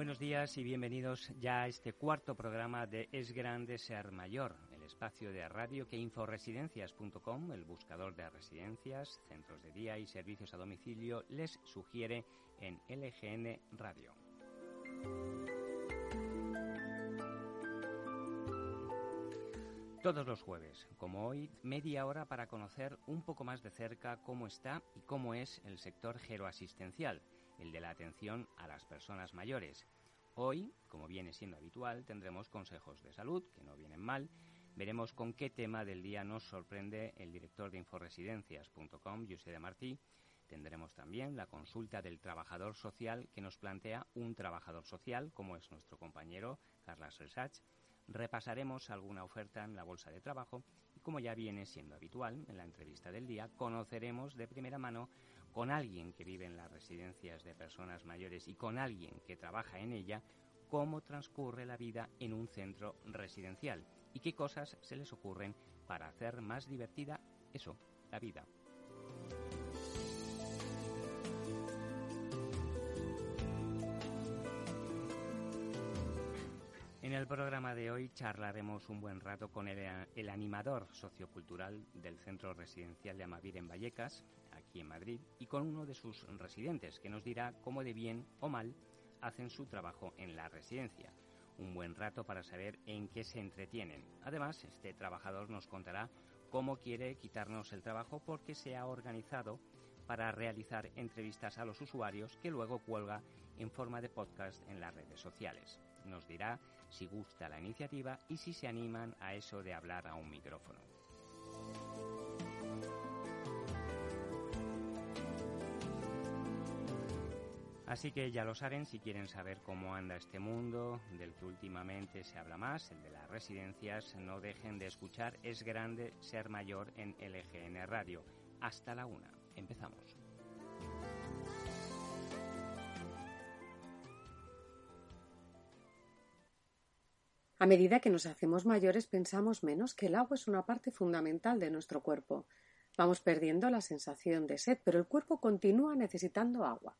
Buenos días y bienvenidos ya a este cuarto programa de Es Grande Ser Mayor, el espacio de radio que inforesidencias.com, el buscador de residencias, centros de día y servicios a domicilio, les sugiere en LGN Radio. Todos los jueves, como hoy, media hora para conocer un poco más de cerca cómo está y cómo es el sector geroasistencial, el de la atención a las personas mayores. Hoy, como viene siendo habitual, tendremos consejos de salud, que no vienen mal. Veremos con qué tema del día nos sorprende el director de inforesidencias.com, José de Martí. Tendremos también la consulta del trabajador social que nos plantea un trabajador social, como es nuestro compañero Carlos Resach repasaremos alguna oferta en la bolsa de trabajo y como ya viene siendo habitual en la entrevista del día, conoceremos de primera mano con alguien que vive en las residencias de personas mayores y con alguien que trabaja en ella cómo transcurre la vida en un centro residencial y qué cosas se les ocurren para hacer más divertida eso, la vida. En el programa de hoy charlaremos un buen rato con el, animador sociocultural del Centro Residencial de Amavir en Vallecas, aquí en Madrid, y con uno de sus residentes, que nos dirá cómo de bien o mal hacen su trabajo en la residencia. Un buen rato para saber en qué se entretienen. Además, este trabajador nos contará cómo quiere quitarnos el trabajo porque se ha organizado para realizar entrevistas a los usuarios que luego cuelga en forma de podcast en las redes sociales nos dirá si gusta la iniciativa y si se animan a eso de hablar a un micrófono. Así que ya lo saben, si quieren saber cómo anda este mundo, del que últimamente se habla más, el de las residencias, no dejen de escuchar Es Grande Ser Mayor en LGN Radio. Hasta la una. Empezamos. A medida que nos hacemos mayores pensamos menos que el agua es una parte fundamental de nuestro cuerpo. Vamos perdiendo la sensación de sed, pero el cuerpo continúa necesitando agua.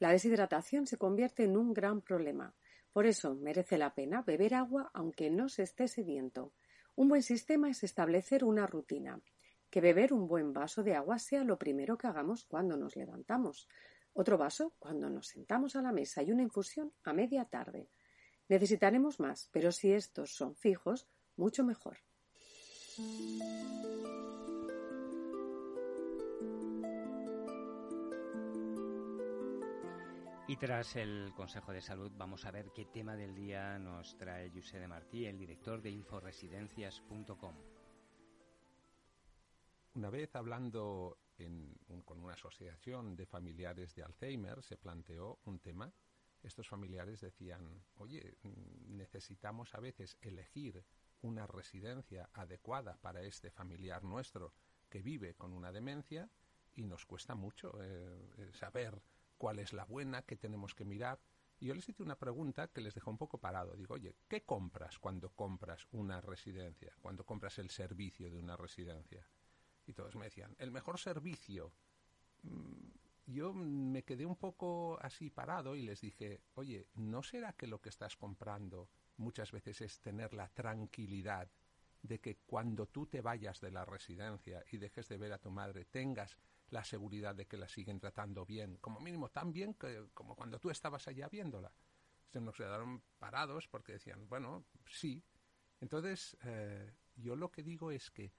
La deshidratación se convierte en un gran problema. Por eso merece la pena beber agua aunque no se esté sediento. Un buen sistema es establecer una rutina. Que beber un buen vaso de agua sea lo primero que hagamos cuando nos levantamos. Otro vaso cuando nos sentamos a la mesa y una infusión a media tarde. Necesitaremos más, pero si estos son fijos, mucho mejor. Y tras el Consejo de Salud vamos a ver qué tema del día nos trae José de Martí, el director de inforesidencias.com. Una vez hablando con una asociación de familiares de Alzheimer se planteó un tema estos familiares decían, oye, necesitamos a veces elegir una residencia adecuada para este familiar nuestro que vive con una demencia y nos cuesta mucho eh, eh, saber cuál es la buena, qué tenemos que mirar. Y yo les hice una pregunta que les dejó un poco parado. Digo, oye, ¿qué compras cuando compras una residencia? Cuando compras el servicio de una residencia. Y todos me decían, el mejor servicio. Mm, yo me quedé un poco así parado y les dije, oye, ¿no será que lo que estás comprando muchas veces es tener la tranquilidad de que cuando tú te vayas de la residencia y dejes de ver a tu madre tengas la seguridad de que la siguen tratando bien, como mínimo tan bien que, como cuando tú estabas allá viéndola? Se nos quedaron parados porque decían, bueno, sí. Entonces, eh, yo lo que digo es que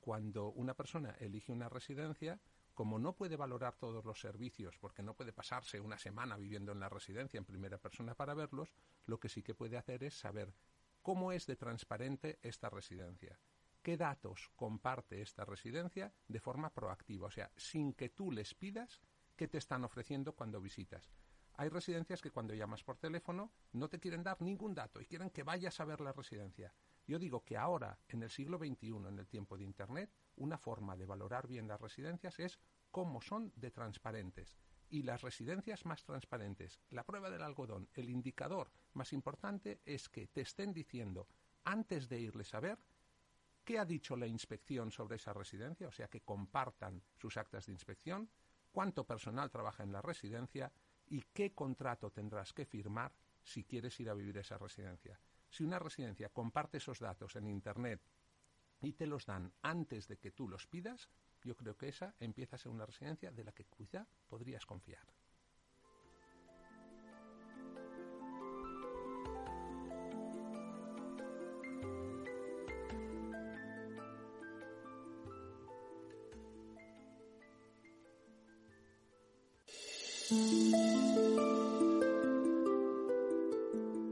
cuando una persona elige una residencia, como no puede valorar todos los servicios, porque no puede pasarse una semana viviendo en la residencia en primera persona para verlos, lo que sí que puede hacer es saber cómo es de transparente esta residencia, qué datos comparte esta residencia de forma proactiva, o sea, sin que tú les pidas qué te están ofreciendo cuando visitas. Hay residencias que cuando llamas por teléfono no te quieren dar ningún dato y quieren que vayas a ver la residencia. Yo digo que ahora, en el siglo XXI, en el tiempo de Internet, una forma de valorar bien las residencias es cómo son de transparentes. Y las residencias más transparentes, la prueba del algodón, el indicador más importante es que te estén diciendo antes de irles a ver qué ha dicho la inspección sobre esa residencia, o sea, que compartan sus actas de inspección, cuánto personal trabaja en la residencia y qué contrato tendrás que firmar si quieres ir a vivir esa residencia. Si una residencia comparte esos datos en Internet y te los dan antes de que tú los pidas, yo creo que esa empieza a ser una residencia de la que quizá podrías confiar.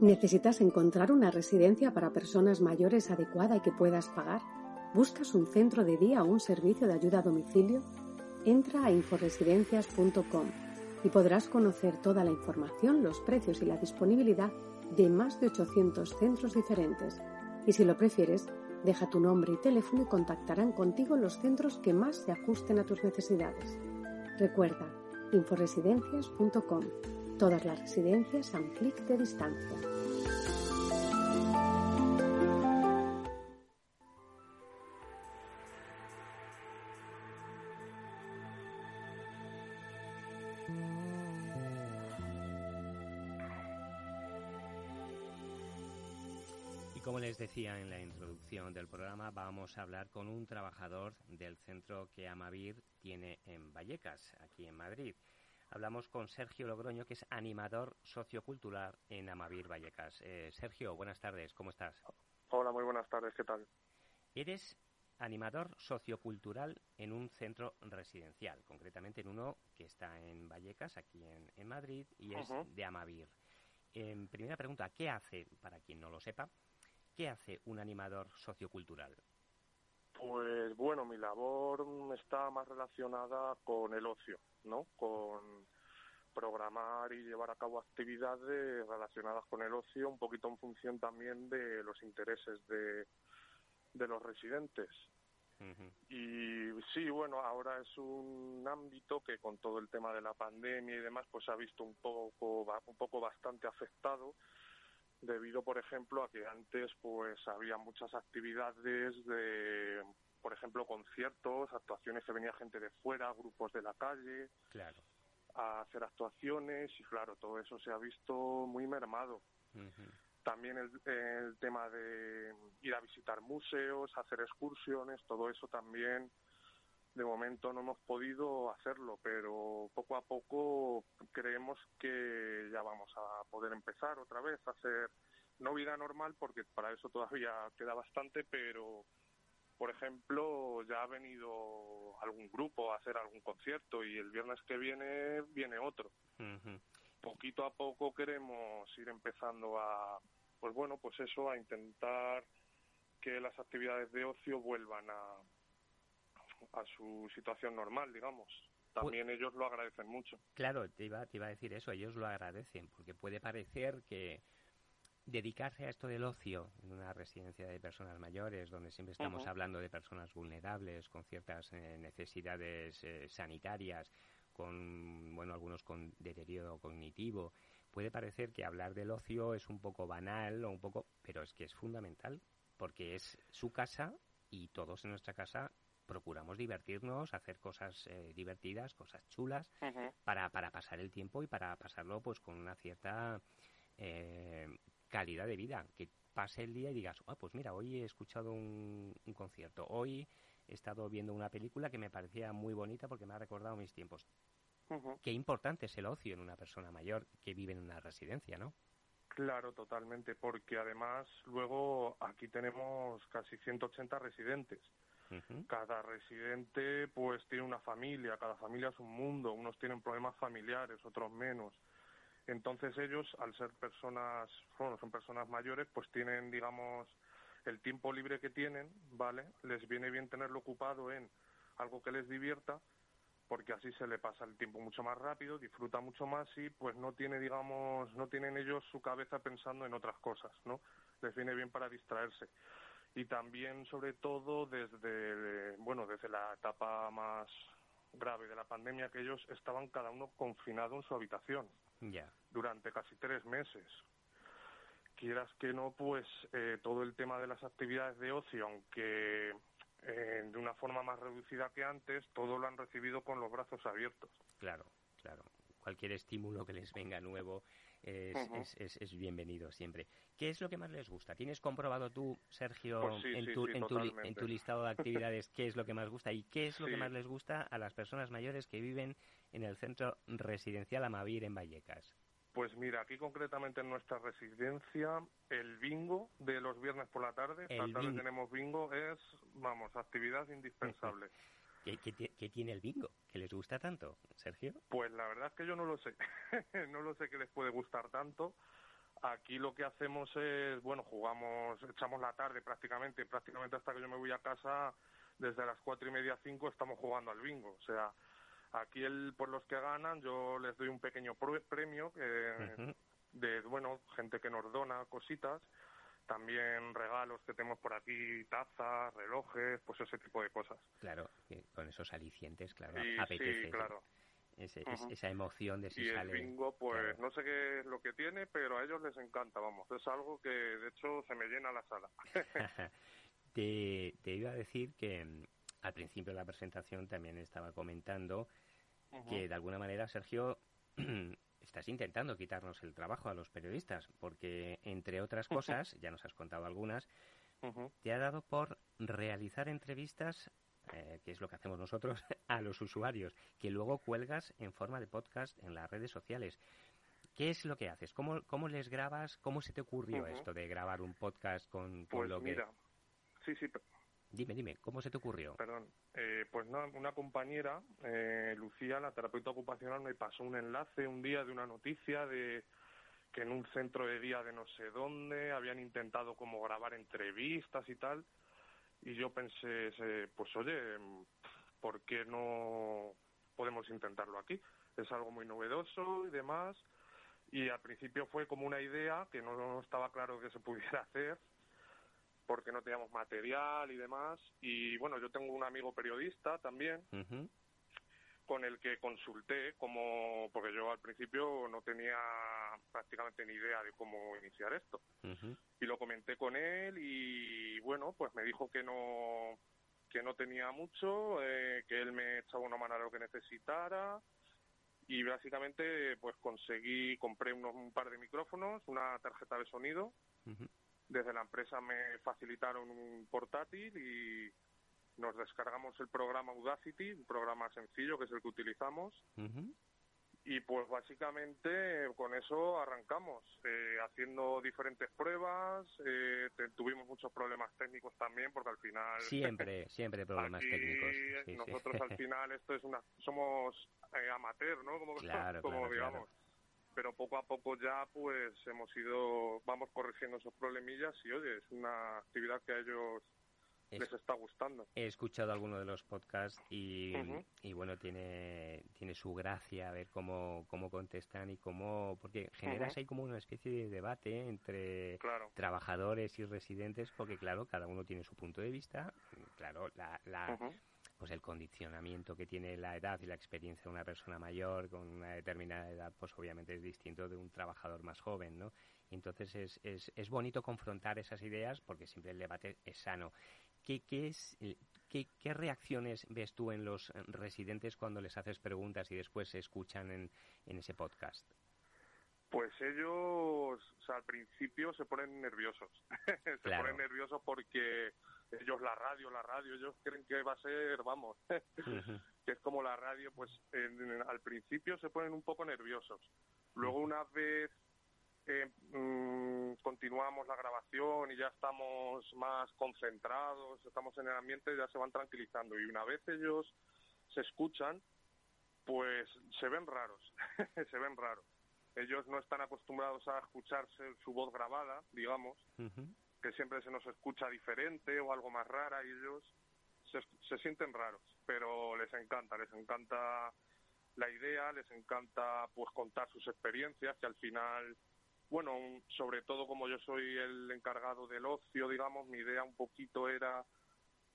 ¿Necesitas encontrar una residencia para personas mayores adecuada y que puedas pagar? ¿Buscas un centro de día o un servicio de ayuda a domicilio? Entra a inforesidencias.com y podrás conocer toda la información, los precios y la disponibilidad de más de 800 centros diferentes. Y si lo prefieres, deja tu nombre y teléfono y contactarán contigo los centros que más se ajusten a tus necesidades. Recuerda, inforesidencias.com. Todas las residencias a un clic de distancia. Decía en la introducción del programa, vamos a hablar con un trabajador del centro que Amavir tiene en Vallecas, aquí en Madrid. Hablamos con Sergio Logroño, que es animador sociocultural en Amavir Vallecas. Eh, Sergio, buenas tardes, ¿cómo estás? Hola, muy buenas tardes, ¿qué tal? Eres animador sociocultural en un centro residencial, concretamente en uno que está en Vallecas, aquí en, en Madrid, y es de Amavir. En primera pregunta, ¿qué hace, para quien no lo sepa, qué hace un animador sociocultural? Pues bueno, mi labor está más relacionada con el ocio, ¿no? Con programar y llevar a cabo actividades relacionadas con el ocio, un poquito en función también de los intereses de, de los residentes. Y sí, bueno, ahora es un ámbito que con todo el tema de la pandemia y demás, pues ha visto un poco, un poco bastante afectado, debido, por ejemplo, a que antes pues había muchas actividades de, por ejemplo, conciertos, actuaciones que venía gente de fuera, grupos de la calle, Claro. a hacer actuaciones y claro, todo eso se ha visto muy mermado. También el, el tema de ir a visitar museos, hacer excursiones, todo eso también de momento no hemos podido hacerlo, pero poco a poco creemos que ya vamos a poder empezar otra vez a hacer no vida normal porque para eso todavía queda bastante, pero por ejemplo ya ha venido algún grupo a hacer algún concierto y el viernes que viene viene otro. Poquito a poco queremos ir empezando a, pues bueno, pues eso, a intentar que las actividades de ocio vuelvan a, a su situación normal, digamos. También ellos lo agradecen mucho. Claro, te iba, te iba a decir eso, ellos lo agradecen, porque puede parecer que dedicarse a esto del ocio en una residencia de personas mayores, donde siempre estamos hablando de personas vulnerables, con ciertas eh, necesidades eh, sanitarias, con, bueno, algunos con deterioro cognitivo, puede parecer que hablar del ocio es un poco banal o un poco, pero es que es fundamental, porque es su casa y todos en nuestra casa procuramos divertirnos, hacer cosas eh, divertidas, cosas chulas, para, para pasar el tiempo y para pasarlo pues con una cierta eh, calidad de vida. Que pase el día y digas, ah, pues mira, hoy he escuchado un, un concierto, hoy he estado viendo una película que me parecía muy bonita porque me ha recordado mis tiempos. Qué importante es el ocio en una persona mayor que vive en una residencia, ¿no? Claro, totalmente, porque además luego aquí tenemos casi 180 residentes. Cada residente pues tiene una familia, cada familia es un mundo, unos tienen problemas familiares, otros menos. Entonces ellos, al ser personas, bueno, son personas mayores, pues tienen, digamos, el tiempo libre que tienen, ¿vale? Les viene bien tenerlo ocupado en algo que les divierta, porque así se le pasa el tiempo mucho más rápido, disfruta mucho más y pues no tiene, digamos, no tienen ellos su cabeza pensando en otras cosas, ¿no? Les viene bien para distraerse y también sobre todo desde bueno desde la etapa más grave de la pandemia que ellos estaban cada uno confinado en su habitación Ya. durante casi tres meses quieras que no pues eh, todo el tema de las actividades de ocio aunque eh, de una forma más reducida que antes todo lo han recibido con los brazos abiertos Claro, claro. Cualquier estímulo que les venga nuevo es, es, es, bienvenido siempre. ¿Qué es lo que más les gusta? ¿Tienes comprobado tú, Sergio, Pues sí, en, sí, tu, sí, en, tu, en tu listado de actividades, qué es lo que más gusta y qué es lo que más les gusta a las personas mayores que viven en el centro residencial Amavir en Vallecas? Pues mira, aquí concretamente en nuestra residencia, el bingo de los viernes por la tarde, esta tarde tenemos bingo, es, vamos, actividad indispensable. ¿Qué, qué ti- qué tiene el bingo? ¿Que les gusta tanto, Sergio? Pues la verdad es que yo no lo sé. no lo sé qué les puede gustar tanto. Aquí lo que hacemos es, bueno, jugamos, echamos la tarde prácticamente, prácticamente hasta que yo me voy a casa, desde las cuatro y media, cinco, estamos jugando al bingo. O sea, aquí el, por los que ganan, yo les doy un pequeño premio que, Ujú. de, bueno, gente que nos dona cositas, también regalos que tenemos por aquí, tazas, relojes, pues ese tipo de cosas. Claro, con esos alicientes, claro, Y apetece. sí, claro. Ese- es- Ujú. esa emoción de si y sale. el bingo, pues claro. no sé qué es lo que tiene, pero a ellos les encanta, vamos. Es algo que de hecho se me llena la sala. te, te iba a decir que mm, al principio de la presentación también estaba comentando que de alguna manera, Sergio, estás intentando quitarnos el trabajo a los periodistas, porque entre otras cosas, ya nos has contado algunas, te ha dado por realizar entrevistas, eh, que es lo que hacemos nosotros, a los usuarios, que luego cuelgas en forma de podcast en las redes sociales. ¿Qué es lo que haces? ¿Cómo, cómo les grabas? ¿Cómo se te ocurrió esto de grabar un podcast con, con Pues lo que... sí, sí, Dime, dime, ¿cómo se te ocurrió? perdón. Eh, pues una compañera, eh, Lucía, la terapeuta ocupacional, me pasó un enlace un día de una noticia de que en un centro de día de no sé dónde habían intentado como grabar entrevistas y tal. Y yo pensé, se- pues oye, ¿por qué no podemos intentarlo aquí? Es algo muy novedoso y demás. Y al principio fue como una idea que no estaba claro que se pudiera hacer porque no teníamos material y demás. Y bueno, yo tengo un amigo periodista también con el que consulté como porque yo al principio no tenía prácticamente ni idea de cómo iniciar esto y lo comenté con él y bueno pues me dijo que no que no tenía mucho eh, que él me echaba una mano a lo que necesitara y básicamente pues conseguí compré unos un par de micrófonos una tarjeta de sonido. Desde la empresa me facilitaron un portátil y nos descargamos el programa Udacity, un programa sencillo que es el que utilizamos, y pues básicamente con eso arrancamos, eh, haciendo diferentes pruebas, eh, te- tuvimos muchos problemas técnicos también, porque al final... Siempre, siempre problemas aquí, técnicos. sí, sí. nosotros al final esto es una... Somos eh, amateur, ¿no? Como, Claro, como claro, digamos. Pero poco a poco ya pues hemos ido, vamos corrigiendo esos problemillas y oye, es una actividad que a ellos Es- les está gustando. He escuchado alguno de los podcasts y, y bueno, tiene, tiene su gracia ver cómo, cómo contestan y cómo... Porque generas ahí como una especie de debate entre Claro. trabajadores y residentes porque claro, cada uno tiene su punto de vista. Claro, la, la. Pues el condicionamiento que tiene la edad y la experiencia de una persona mayor con una determinada edad, pues obviamente es distinto de un trabajador más joven, ¿no? Entonces es, es, es bonito confrontar esas ideas porque siempre el debate es sano. ¿Qué, qué, es, eh, qué, qué reacciones ves tú en los residentes cuando les haces preguntas y después se escuchan en, en ese podcast? Pues ellos, o sea, al principio se ponen nerviosos. se Claro. ponen nerviosos porque ellos la radio, la radio, ellos creen que va a ser, vamos, que es como la radio, pues en- al principio se ponen un poco nerviosos. Luego una vez eh, mm, continuamos la grabación y ya estamos más concentrados, estamos en el ambiente, ya se van tranquilizando. Y una vez ellos se escuchan, pues se ven raros, se ven raros. Ellos no están acostumbrados a escucharse su voz grabada, digamos. Que siempre se nos escucha diferente o algo más rara y ellos se, se sienten raros, pero les encanta, les encanta la idea, les encanta pues contar sus experiencias, que al final, bueno, sobre todo como yo soy el encargado del ocio, digamos, mi idea un poquito era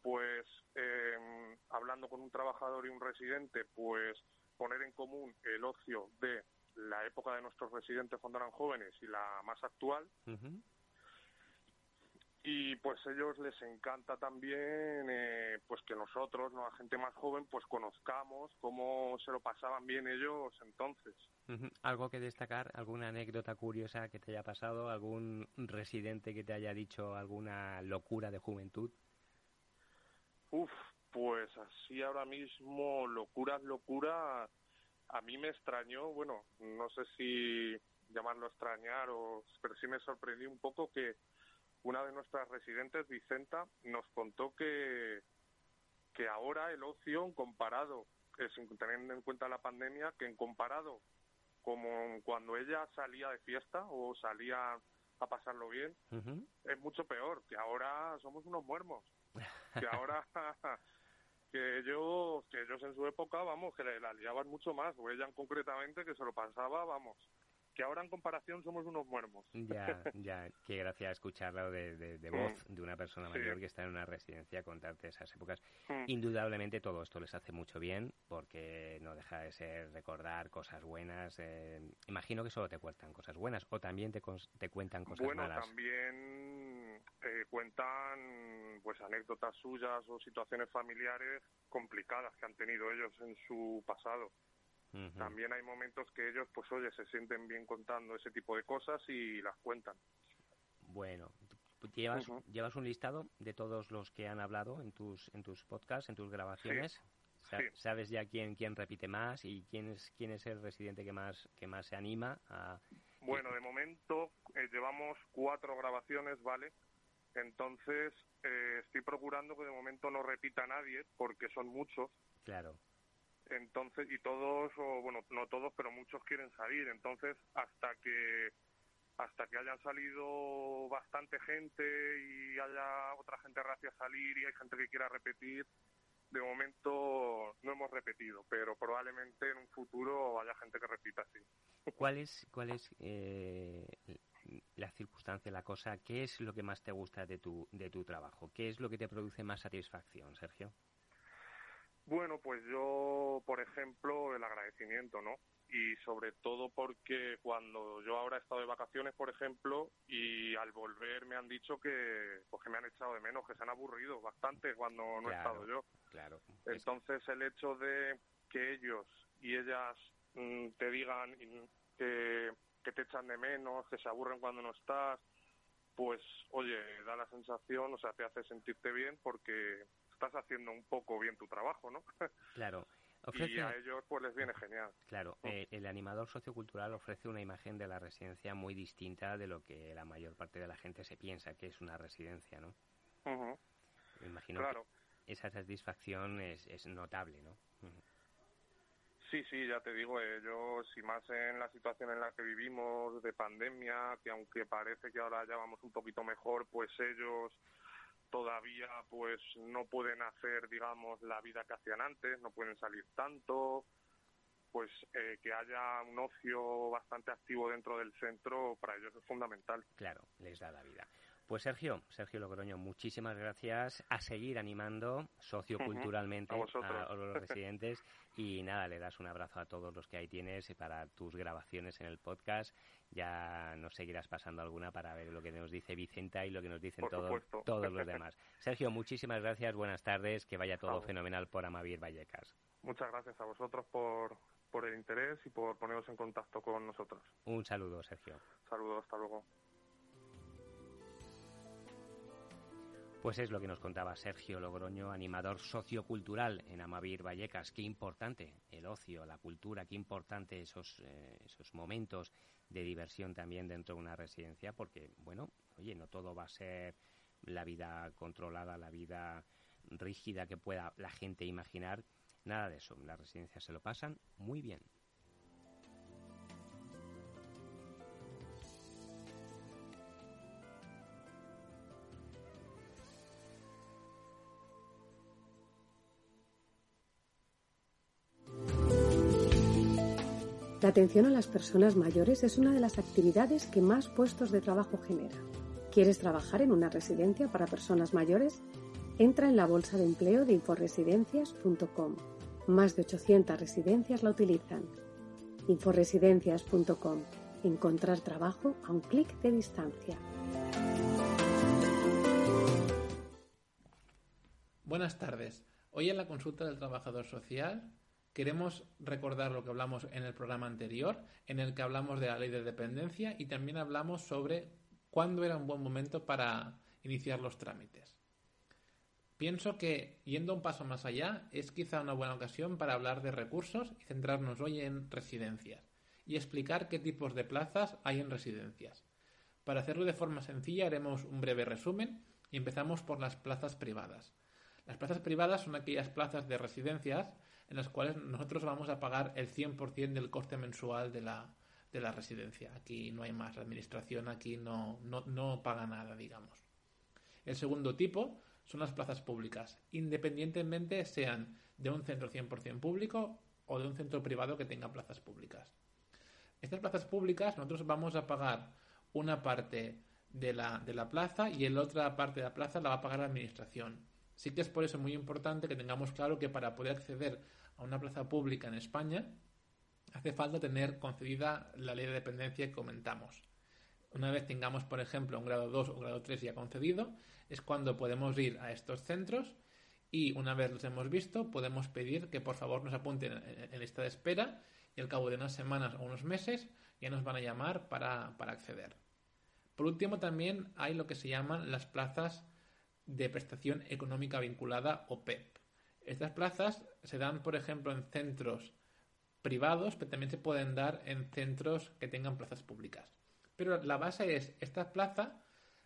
pues eh, hablando con un trabajador y un residente, pues poner en común el ocio de la época de nuestros residentes cuando eran jóvenes y la más actual. Y pues ellos les encanta también eh, pues que nosotros la gente más joven pues conozcamos cómo se lo pasaban bien ellos entonces. Algo que destacar alguna anécdota curiosa que te haya pasado algún residente que te haya dicho alguna locura de juventud Uf, pues así ahora mismo locuras locuras a mí me extrañó bueno no sé si llamarlo extrañar o pero sí me sorprendió un poco que una de nuestras residentes, Vicenta, nos contó que, que ahora el ocio, comparado, teniendo en cuenta la pandemia, que en comparado como cuando ella salía de fiesta o salía a pasarlo bien, es mucho peor, que ahora somos unos muermos, que ahora que ellos, que ellos en su época, vamos, que la liaban mucho más, o ella concretamente que se lo pasaba, vamos, que ahora en comparación somos unos muermos. Ya, ya, qué gracia escucharlo de, de, voz de una persona mayor que está en una residencia contarte esas épocas. Mm. Indudablemente todo esto les hace mucho bien porque no deja de ser recordar cosas buenas. Eh, imagino que solo te cuentan cosas buenas o también te, te cuentan cosas bueno, malas. Bueno, también eh, cuentan pues anécdotas suyas o situaciones familiares complicadas que han tenido ellos en su pasado. También hay momentos que ellos, pues oye, se sienten bien contando ese tipo de cosas y las cuentan. Bueno, ¿llevas, ¿llevas un listado de todos los que han hablado en tus, en tus podcasts, en tus grabaciones? ¿Sabes ya quién, quién repite más y quién es, quién es el residente que más, que más se anima a...? Bueno, de momento eh, llevamos cuatro grabaciones, ¿vale? Entonces, eh, estoy procurando que de momento no repita nadie, porque son muchos. Claro entonces y todos o bueno no todos pero muchos quieren salir. Entonces hasta que hasta que hayan salido bastante gente y haya otra gente racia a salir y hay gente que quiera repetir de momento no hemos repetido pero probablemente en un futuro haya gente que repita así ¿cuál es cuál es eh, la circunstancia la cosa qué es lo que más te gusta de tu de tu trabajo qué es lo que te produce más satisfacción Sergio bueno, pues yo, por ejemplo, el agradecimiento, ¿no? Y sobre todo porque cuando yo ahora he estado de vacaciones, por ejemplo, y al volver me han dicho que, pues que me han echado de menos, que se han aburrido bastante cuando no he estado yo. Claro. Entonces el hecho de que ellos y ellas mm, te digan que, que te echan de menos, que se aburren cuando no estás, pues oye, da la sensación, o sea, te hace sentirte bien porque estás haciendo un poco bien tu trabajo, ¿no? Claro. Y a ellos pues les viene genial. Claro, eh, el animador sociocultural ofrece una imagen de la residencia muy distinta de lo que la mayor parte de la gente se piensa que es una residencia, ¿no? Me imagino claro. que esa satisfacción es, es notable, ¿no? Sí, sí, ya te digo, ellos, y más en la situación en la que vivimos de pandemia, que aunque parece que ahora ya vamos un poquito mejor, pues ellos todavía pues no pueden hacer digamos la vida que hacían antes no pueden salir tanto pues eh, que haya un ocio bastante activo dentro del centro para ellos es fundamental. Claro les da la vida pues Sergio, Sergio Logroño, muchísimas gracias a seguir animando socioculturalmente a, los residentes y nada, le das un abrazo a todos los que ahí tienes para tus grabaciones en el podcast. Ya nos seguirás pasando alguna para ver lo que nos dice Vicenta y lo que nos dicen todos, todos los demás. Sergio, muchísimas gracias, buenas tardes, que vaya todo fenomenal por Amavir Vallecas. Muchas gracias a vosotros por, por el interés y por poneros en contacto con nosotros. Un saludo, Sergio. Saludos, hasta luego. Pues es lo que nos contaba Sergio Logroño, animador sociocultural en Amavir Vallecas. Qué importante el ocio, la cultura, qué importante esos, eh, esos momentos de diversión también dentro de una residencia, porque, bueno, oye, no todo va a ser la vida controlada, la vida rígida que pueda la gente imaginar. Nada de eso. Las residencias se lo pasan muy bien. La atención a las personas mayores es una de las actividades que más puestos de trabajo genera. ¿Quieres trabajar en una residencia para personas mayores? Entra en la bolsa de empleo de inforesidencias.com. Más de 800 residencias la utilizan. inforesidencias.com. Encontrar trabajo a un clic de distancia. Buenas tardes. Hoy en la consulta del trabajador social queremos recordar lo que hablamos en el programa anterior, en el que hablamos de la ley de dependencia y también hablamos sobre cuándo era un buen momento para iniciar los trámites. Pienso que, yendo un paso más allá, es quizá una buena ocasión para hablar de recursos y centrarnos hoy en residencias y explicar qué tipos de plazas hay en residencias. Para hacerlo de forma sencilla haremos un breve resumen y empezamos por las plazas privadas. Las plazas privadas son aquellas plazas de residencias en las cuales nosotros vamos a pagar el 100% del coste mensual de la, de la residencia. Aquí no hay más, la administración aquí no, no, no paga nada, digamos. El segundo tipo son las plazas públicas, independientemente sean de un centro 100% público o de un centro privado que tenga plazas públicas. Estas plazas públicas nosotros vamos a pagar una parte de la, de la plaza y la otra parte de la plaza la va a pagar la administración. Sí que es por eso muy importante que tengamos claro que para poder acceder a una plaza pública en España hace falta tener concedida la ley de dependencia que comentamos. Una vez tengamos, por ejemplo, un grado 2 o grado 3 ya concedido, es cuando podemos ir a estos centros y una vez los hemos visto, podemos pedir que por favor nos apunten en lista de espera y al cabo de unas semanas o unos meses ya nos van a llamar para, para acceder. Por último, también hay lo que se llaman las plazas de prestación económica vinculada o PEP. E Estas plazas se dan, por ejemplo, en centros privados, pero también se pueden dar en centros que tengan plazas públicas. Pero la base es, esta plaza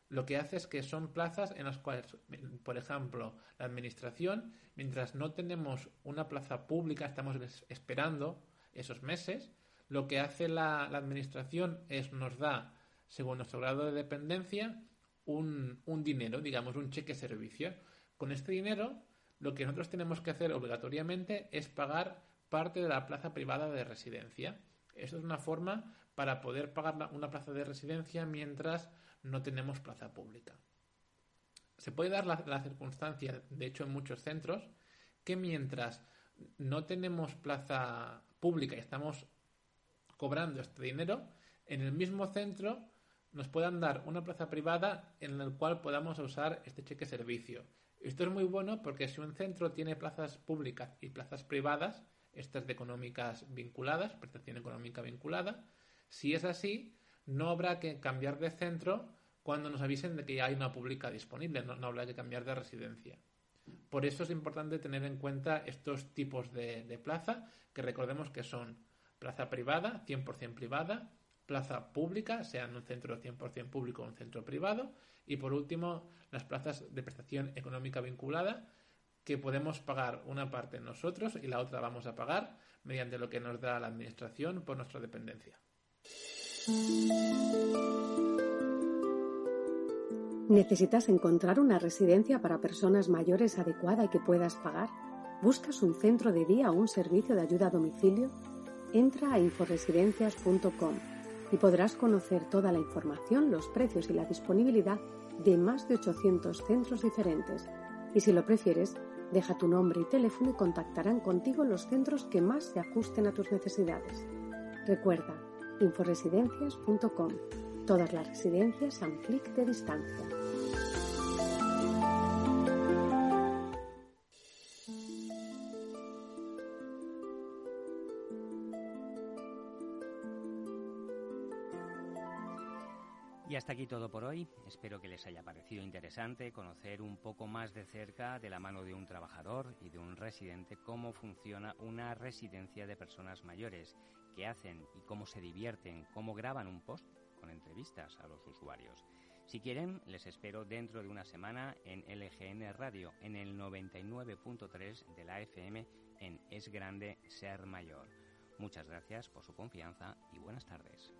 lo que hace es que son plazas en las cuales, por ejemplo, la administración, mientras no tenemos una plaza pública, estamos esperando esos meses, lo que hace la, la administración es nos da, según nuestro grado de dependencia, un, dinero, digamos, un cheque servicio. Con este dinero, lo que nosotros tenemos que hacer obligatoriamente es pagar parte de la plaza privada de residencia. Esto es una forma para poder pagar una plaza de residencia mientras no tenemos plaza pública. Se puede dar la circunstancia, de hecho en muchos centros, que mientras no tenemos plaza pública y estamos cobrando este dinero, en el mismo centro nos puedan dar una plaza privada en la cual podamos usar este cheque servicio. Esto es muy bueno porque si un centro tiene plazas públicas y plazas privadas, estas de económicas vinculadas, prestación económica vinculada, si es así, no habrá que cambiar de centro cuando nos avisen de que hay una pública disponible, no, habrá que cambiar de residencia. Por eso es importante tener en cuenta estos tipos de, de plaza, que recordemos que son plaza privada, 100% privada, plaza pública, sea un centro 100% público o un centro privado, y por último, las plazas de prestación económica vinculada, que podemos pagar una parte nosotros y la otra vamos a pagar mediante lo que nos da la Administración por nuestra dependencia. ¿Necesitas encontrar una residencia para personas mayores adecuada y que puedas pagar? ¿Buscas un centro de día o un servicio de ayuda a domicilio? Entra a inforesidencias.com y podrás conocer toda la información, los precios y la disponibilidad de más de 800 centros diferentes. Y si lo prefieres, deja tu nombre y teléfono y contactarán contigo los centros que más se ajusten a tus necesidades. Recuerda, inforesidencias.com. Todas las residencias a un clic de distancia. Y hasta aquí todo por hoy. Espero que les haya parecido interesante conocer un poco más de cerca de la mano de un trabajador y de un residente cómo funciona una residencia de personas mayores, qué hacen y cómo se divierten, cómo graban un post con entrevistas a los usuarios. Si quieren, les espero dentro de una semana en LGN Radio, en el 99.3 de la FM en Es Grande Ser Mayor. Muchas gracias por su confianza y buenas tardes.